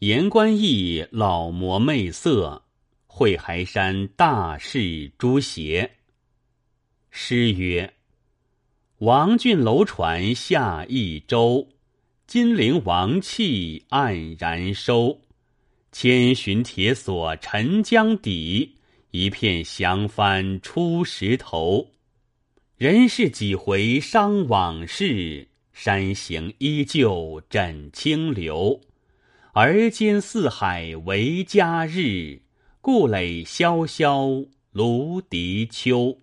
言官义老魔媚色，会还山大士朱邪。诗曰：王俊楼船下益州，金陵王气黯然收。千寻铁锁沉江底，一片降帆出石头。人世几回伤往事，山行依旧枕清流。而今四海为家日，故垒萧萧芦荻秋。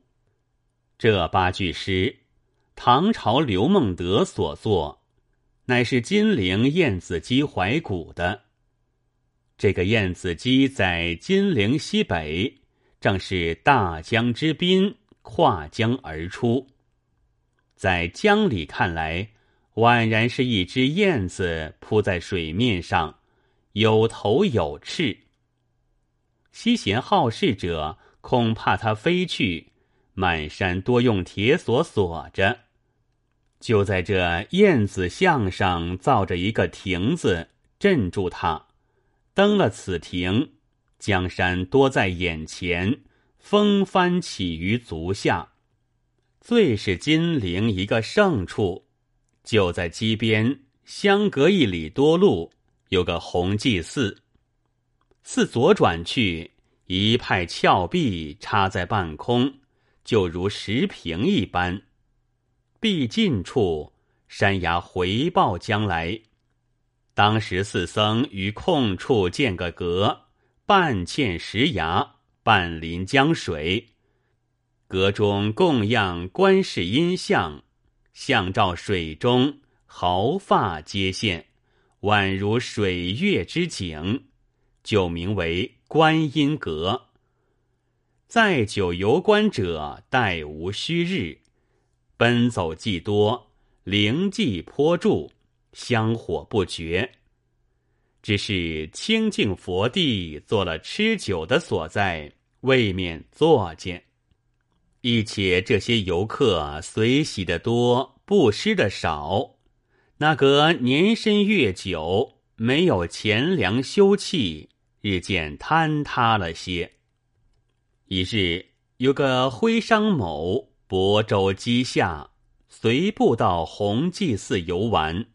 这八句诗，唐朝刘孟德所作，乃是金陵燕子矶怀古的。这个燕子矶在金陵西北，正是大江之滨。跨江而出，在江里看来，宛然是一只燕子扑在水面上，有头有翅。西贤好事者恐怕它飞去，满山多用铁锁锁着，就在这燕子巷上造着一个亭子，镇住它。登了此亭，江山多在眼前。风帆起于足下，最是金陵一个胜处，就在矶边，相隔一里多路，有个弘济寺。寺左转去，一派峭壁插在半空，就如石屏一般。壁近处，山崖回抱将来。当时寺僧于空处建个阁，半嵌石崖。半临江水，阁中供养观世音像，像照水中，毫发皆现，宛如水月之景，就名为观音阁。再久游观者，待无虚日，奔走既多，灵迹颇著，香火不绝。只是清净佛地做了吃酒的所在，未免作践。亦且这些游客随喜的多，布施的少，那个年深月久，没有钱粮休憩，日渐坍塌了些。一日，有个徽商某亳州矶下，随步到弘济寺游玩，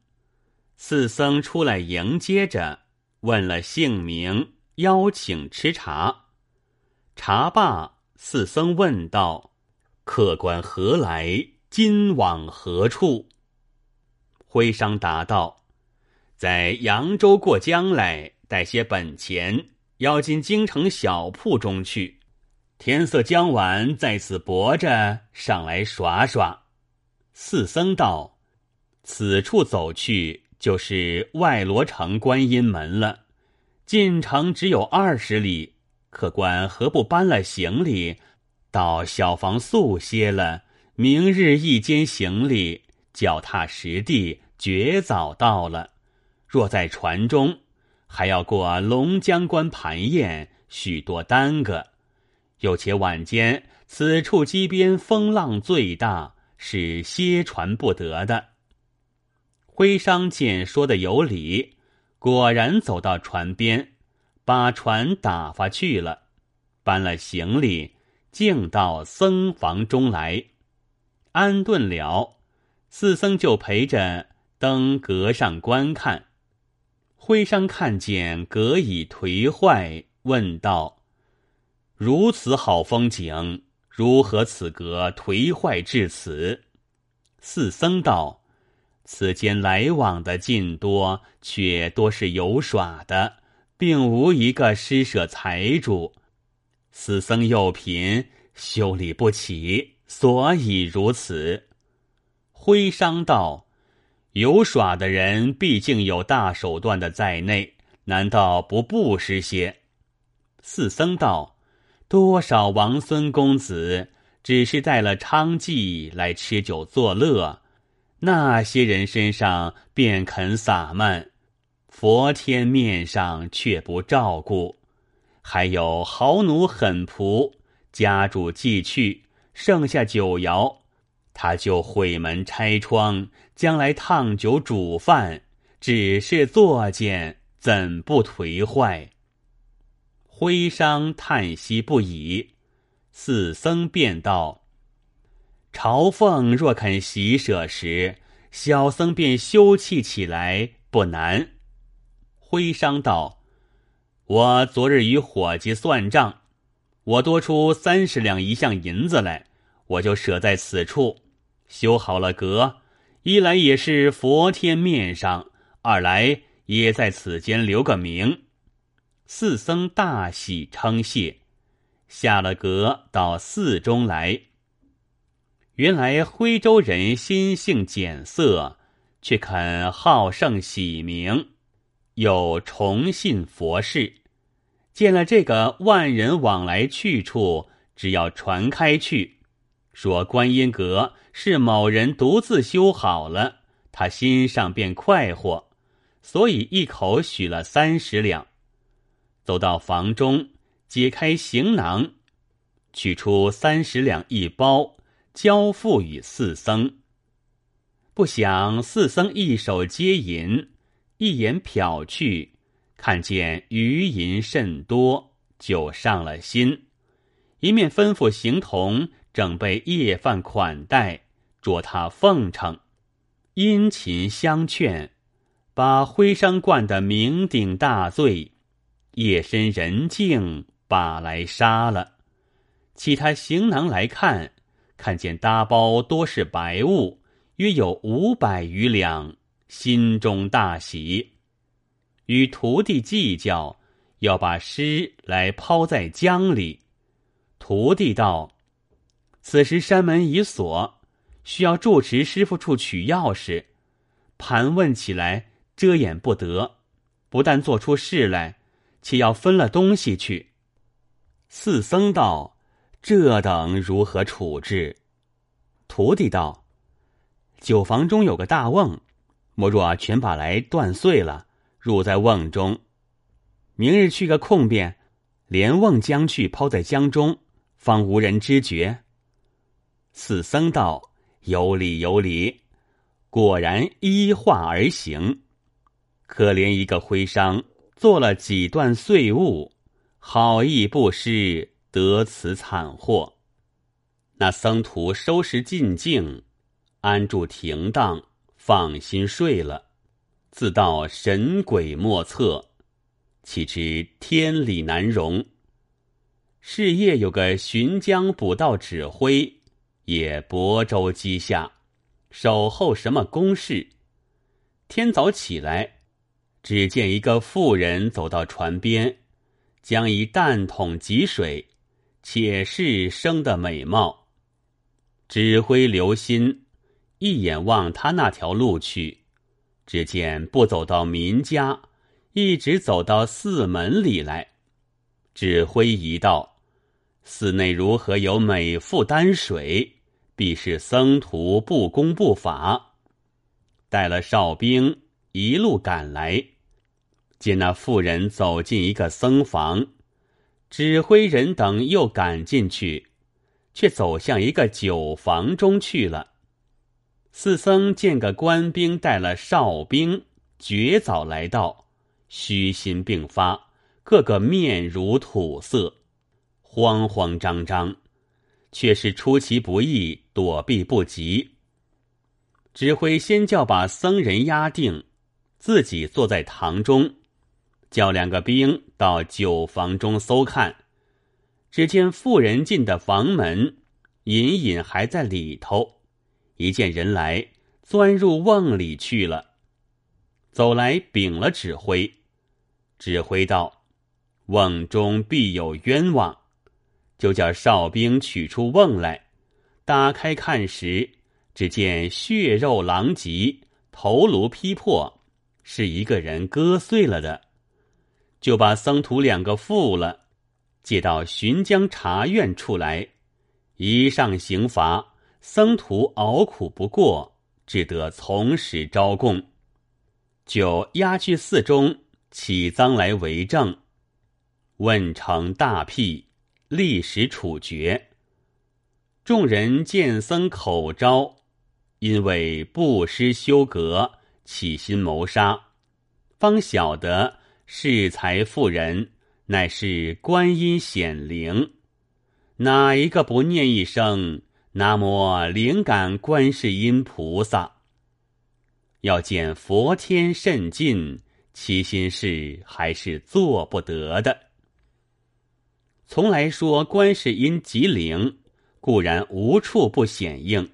寺僧出来迎接着。问了姓名，邀请吃茶。茶罢，四僧问道：“客官何来？今往何处？”徽商答道：“在扬州过江来，带些本钱，要进京城小铺中去。天色将晚，在此泊着，上来耍耍。”四僧道：“此处走去。”就是外罗城观音门了，进城只有二十里，客官何不搬了行李，到小房宿歇了？明日一间行李，脚踏实地，绝早到了。若在船中，还要过龙江关盘宴，许多耽搁。又且晚间此处机边风浪最大，是歇船不得的。徽商见说的有理，果然走到船边，把船打发去了，搬了行李，径到僧房中来，安顿了。四僧就陪着登阁上观看。徽商看见阁已颓坏，问道：“如此好风景，如何此阁颓坏至此？”四僧道。此间来往的尽多，却多是游耍的，并无一个施舍财主。此僧又贫，修理不起，所以如此。徽商道：游耍的人毕竟有大手段的在内，难道不布施些？四僧道：多少王孙公子，只是带了娼妓来吃酒作乐。那些人身上便肯洒漫，佛天面上却不照顾。还有豪奴狠仆，家主既去，剩下酒肴，他就毁门拆窗，将来烫酒煮饭，只是作践，怎不颓坏？徽商叹息不已。四僧便道：“朝奉若肯喜舍时，小僧便休憩起来，不难。”徽商道：“我昨日与伙计算账，我多出三十两一项银子来，我就舍在此处，修好了阁。一来也是佛天面上，二来也在此间留个名。”四僧大喜，称谢。下了阁，到寺中来。原来徽州人心性俭色，却肯好胜喜名，又崇信佛事。见了这个万人往来去处，只要传开去，说观音阁是某人独自修好了，他心上便快活，所以一口许了三十两。走到房中。解开行囊，取出三十两一包，交付与四僧。不想四僧一手接银，一眼瞟去，看见余银甚多，就上了心。一面吩咐行童整备夜饭款待，着他奉承，殷勤相劝，把徽商灌得酩酊大醉。夜深人静。把来杀了，其他行囊来看，看见搭包多是白物，约有五百余两，心中大喜，与徒弟计较，要把尸来抛在江里。徒弟道：“此时山门已锁，需要住持师傅处取钥匙，盘问起来遮掩不得，不但做出事来，且要分了东西去。”四僧道：“这等如何处置？”徒弟道：“酒房中有个大瓮，莫若全把来断碎了，入在瓮中。明日去个空便，连瓮将去抛在江中，方无人知觉。”四僧道：“有理有理。”果然依话而行。可怜一个徽商，做了几段碎物。好意不施，得此惨祸。那僧徒收拾尽净，安住停当，放心睡了。自道神鬼莫测，岂知天理难容。是夜有个巡江捕道指挥，也亳州矶下，守候什么公事。天早起来，只见一个妇人走到船边。将一担桶汲水，且是生的美貌。指挥留心，一眼望他那条路去，只见不走到民家，一直走到寺门里来。指挥一道，寺内如何有美妇担水？必是僧徒不恭不法。带了哨兵，一路赶来。见那妇人走进一个僧房，指挥人等又赶进去，却走向一个酒房中去了。四僧见个官兵带了哨兵，绝早来到，虚心并发，个个面如土色，慌慌张张，却是出其不意，躲避不及。指挥先叫把僧人压定，自己坐在堂中。叫两个兵到酒房中搜看，只见妇人进的房门，隐隐还在里头。一见人来，钻入瓮里去了。走来禀了指挥，指挥道：“瓮中必有冤枉。”就叫哨兵取出瓮来，打开看时，只见血肉狼藉，头颅劈破，是一个人割碎了的。就把僧徒两个缚了，接到巡江察院处来，一上刑罚，僧徒熬苦不过，只得从实招供，就押去寺中起赃来为证，问成大辟，立时处决。众人见僧口招，因为不施修格，起心谋杀，方晓得。恃才妇人，乃是观音显灵。哪一个不念一声“南无灵感观世音菩萨”？要见佛天甚近，其心事还是做不得的。从来说观世音极灵，固然无处不显应，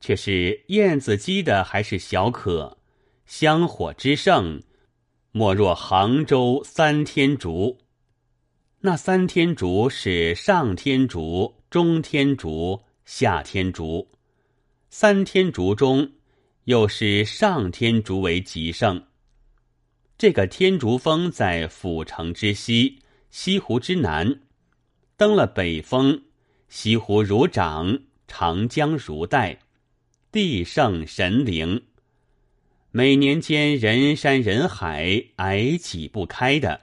却是燕子鸡的还是小可，香火之盛，莫若杭州三天竺。那三天竺是上天竺、中天竺、下天竺。三天竺中，又是上天竺为极盛。这个天竺峰在府城之西，西湖之南。登了北峰，西湖如掌，长江如带，地盛神灵。每年间人山人海，矮挤不开的。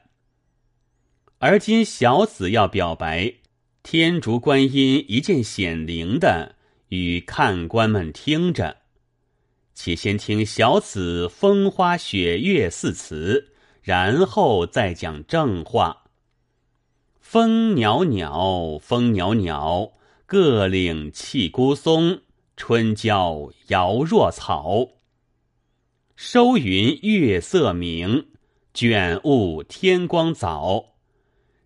而今小子要表白，天竺观音一见显灵的，与看官们听着。且先听小子风花雪月四词，然后再讲正话。风袅袅，风袅袅，各岭泣孤松，春娇摇若草。收云月色明，卷雾天光早。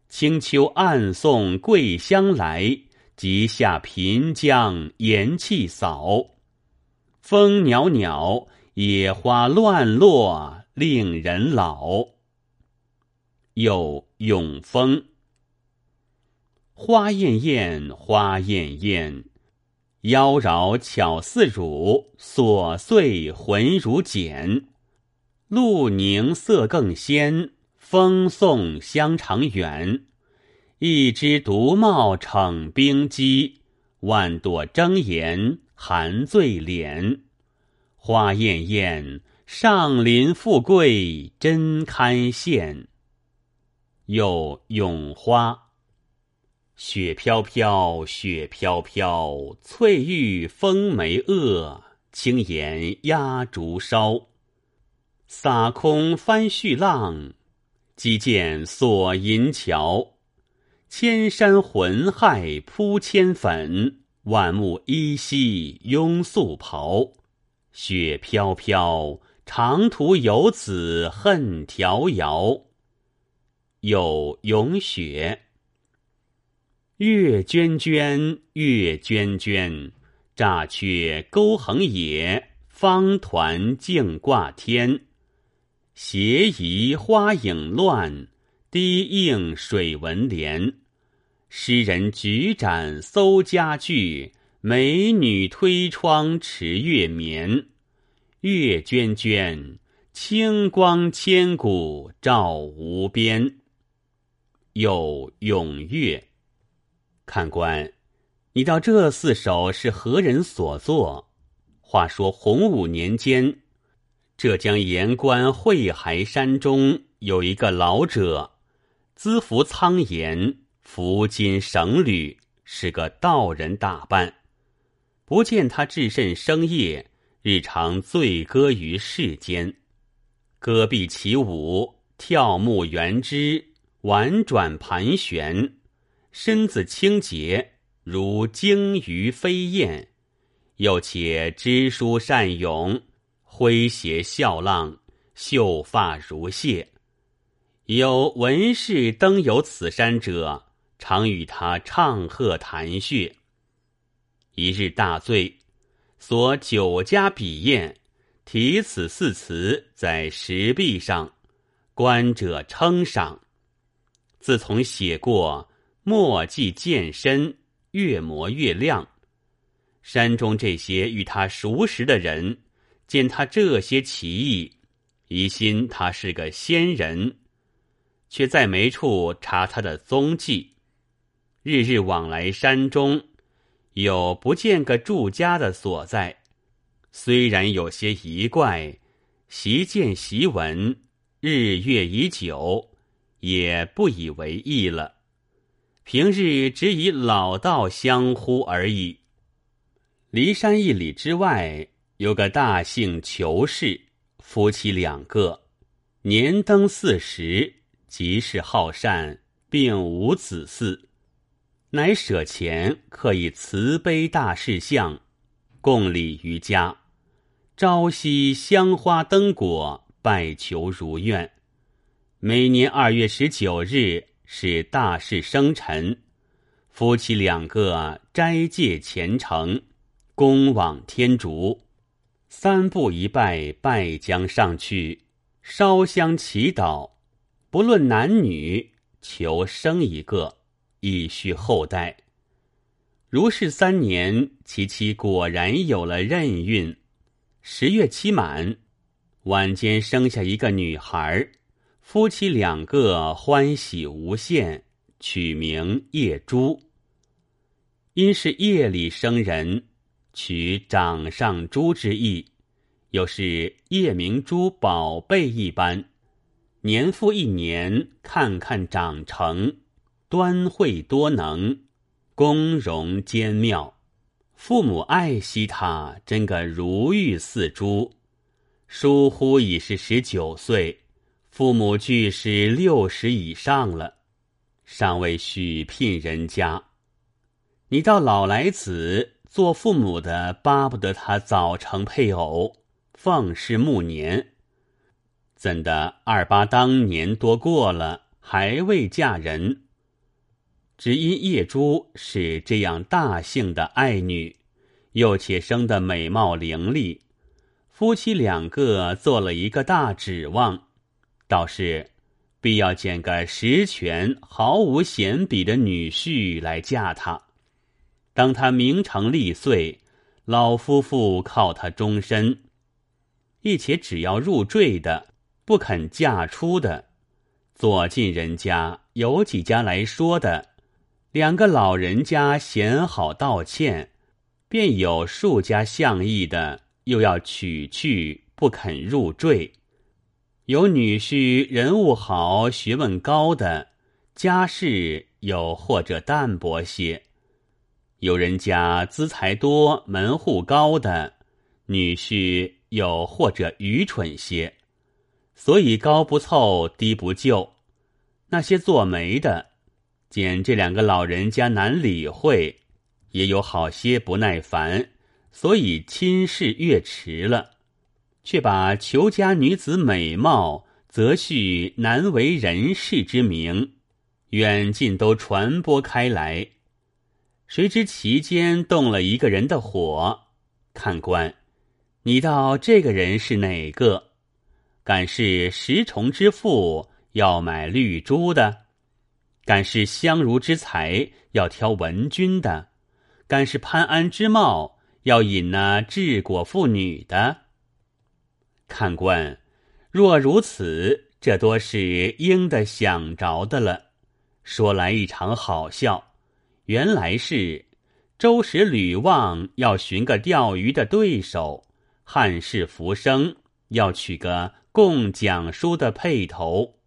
清秋暗送桂香来，即下平江盐气扫。风袅袅，野花乱落，令人老。又永风，花艳艳，花艳艳，妖娆巧似乳，琐碎浑如茧。露凝色更鲜。风送香长远，一枝独茂逞冰肌，万朵争妍含醉脸。花艳艳，上林富贵真堪羡。又咏花，雪飘飘，雪飘飘，翠玉风梅萼，轻岩压竹梢，洒空翻絮浪。击剑锁银桥，千山浑骸铺千粉，万木依稀拥素袍。雪飘飘，长途游子恨迢遥。有咏雪，月娟娟，月娟娟，乍却钩横野，方团竞挂天。斜移花影乱，低映水纹连。诗人举盏搜佳句，美女推窗持月眠。月娟娟，清光千古照无边。又咏月，看官，你道这四首是何人所作？话说洪武年间。浙江盐官惠海山中有一个老者，资服苍颜，服金绳履，是个道人打扮。不见他至甚生业，日常醉歌于世间，戈壁起舞，跳木圆枝，婉转盘旋，身子清洁如鲸鱼飞燕，又且知书善咏。诙谐笑浪，秀发如屑。有文士登游此山者，常与他唱和谈谑。一日大醉，所酒家笔砚，题此四词在石壁上，观者称赏。自从写过，墨迹渐深，越磨越亮。山中这些与他熟识的人。见他这些奇异，疑心他是个仙人，却在没处查他的踪迹。日日往来山中，有不见个住家的所在。虽然有些疑怪，习见习闻，日月已久，也不以为意了。平日只以老道相呼而已。骊山一里之外。有个大姓裘氏，夫妻两个，年登四十，极是好善，并无子嗣，乃舍钱，刻以慈悲大士像，供礼于家。朝夕香花灯果，拜求如愿。每年二月十九日是大事生辰，夫妻两个斋戒虔诚，恭往天竺。三步一拜，拜将上去。烧香祈祷，不论男女，求生一个，以续后代。如是三年，其妻果然有了任孕。十月期满，晚间生下一个女孩，夫妻两个欢喜无限，取名夜珠。因是夜里生人，取掌上珠之意。又是夜明珠宝贝一般，年复一年，看看长成，端慧多能，工容兼妙，父母爱惜他，真个如玉似珠。疏忽已是十九岁，父母俱是六十以上了，尚未许聘人家。你到老来子做父母的，巴不得他早成配偶。奉事暮年，怎的二八当年多过了，还未嫁人？只因叶珠是这样大姓的爱女，又且生得美貌伶俐，夫妻两个做了一个大指望，倒是必要拣个实权、毫无嫌比的女婿来嫁他。当他名成利岁，老夫妇靠他终身。一且只要入赘的，不肯嫁出的，左近人家有几家来说的，两个老人家嫌好道歉，便有数家相意的，又要娶去不肯入赘。有女婿人物好、学问高的，家世又或者淡薄些；有人家资财多、门户高的女婿。又或者愚蠢些，所以高不凑，低不就。那些做媒的，见这两个老人家难理会，也有好些不耐烦，所以亲事越迟了，却把裘家女子美貌，则婿难为人世之名，远近都传播开来。谁知其间动了一个人的火，看官。你道这个人是哪个？敢是石崇之父要买绿珠的？敢是相如之才要挑文君的？敢是潘安之貌要引那治国妇女的？看官，若如此，这多是应的想着的了。说来一场好笑，原来是周时吕望要寻个钓鱼的对手。汉室浮生要取个共讲书的配头。